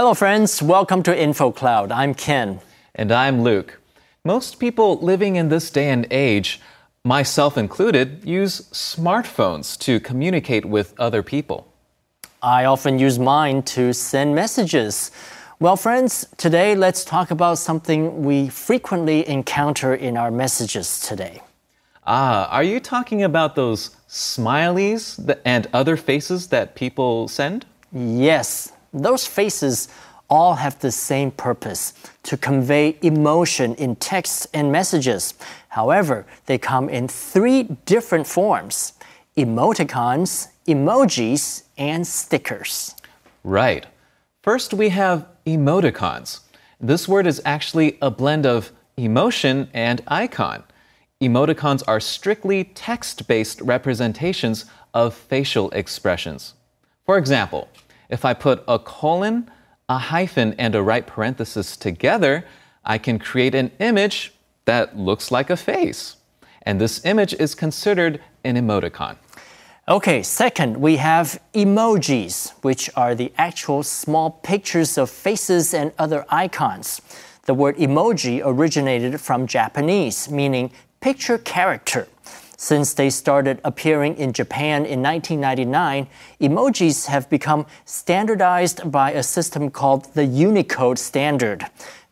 Hello, friends. Welcome to InfoCloud. I'm Ken. And I'm Luke. Most people living in this day and age, myself included, use smartphones to communicate with other people. I often use mine to send messages. Well, friends, today let's talk about something we frequently encounter in our messages today. Ah, are you talking about those smileys and other faces that people send? Yes, those faces all have the same purpose to convey emotion in texts and messages. However, they come in three different forms emoticons, emojis, and stickers. Right. First, we have emoticons. This word is actually a blend of emotion and icon. Emoticons are strictly text based representations of facial expressions. For example, if I put a colon, a hyphen, and a right parenthesis together, I can create an image that looks like a face. And this image is considered an emoticon. Okay, second, we have emojis, which are the actual small pictures of faces and other icons. The word emoji originated from Japanese, meaning picture character. Since they started appearing in Japan in 1999, emojis have become standardized by a system called the Unicode standard.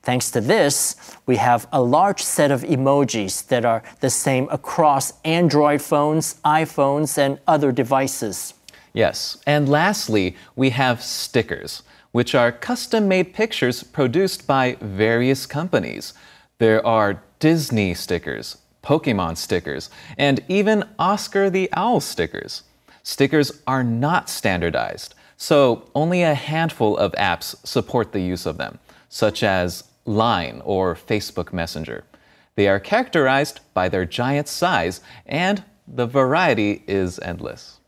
Thanks to this, we have a large set of emojis that are the same across Android phones, iPhones, and other devices. Yes, and lastly, we have stickers, which are custom made pictures produced by various companies. There are Disney stickers, Pokemon stickers, and even Oscar the Owl stickers. Stickers are not standardized, so only a handful of apps support the use of them, such as Line or Facebook Messenger. They are characterized by their giant size, and the variety is endless.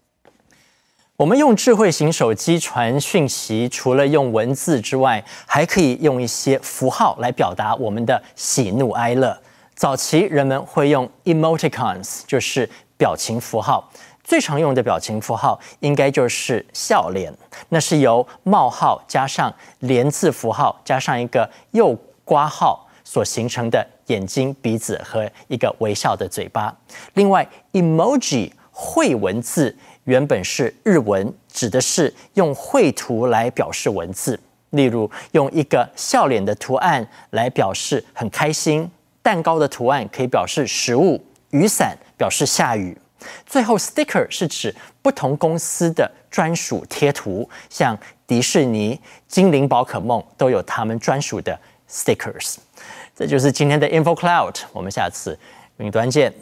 我们用智慧型手机传讯息，除了用文字之外，还可以用一些符号来表达我们的喜怒哀乐。 早期人们会用 emoticons，就是表情符号。最常用的表情符号应该就是笑脸，那是由冒号加上连字符号加上一个右刮号所形成的眼睛、鼻子和一个微笑的嘴巴。另外，emoji 绘文字原本是日文，指的是用绘图来表示文字，例如用一个笑脸的图案来表示很开心。蛋糕的图案可以表示食物，雨伞表示下雨。最后，sticker 是指不同公司的专属贴图，像迪士尼、精灵宝可梦都有他们专属的 stickers。这就是今天的 Info Cloud，我们下次云端见。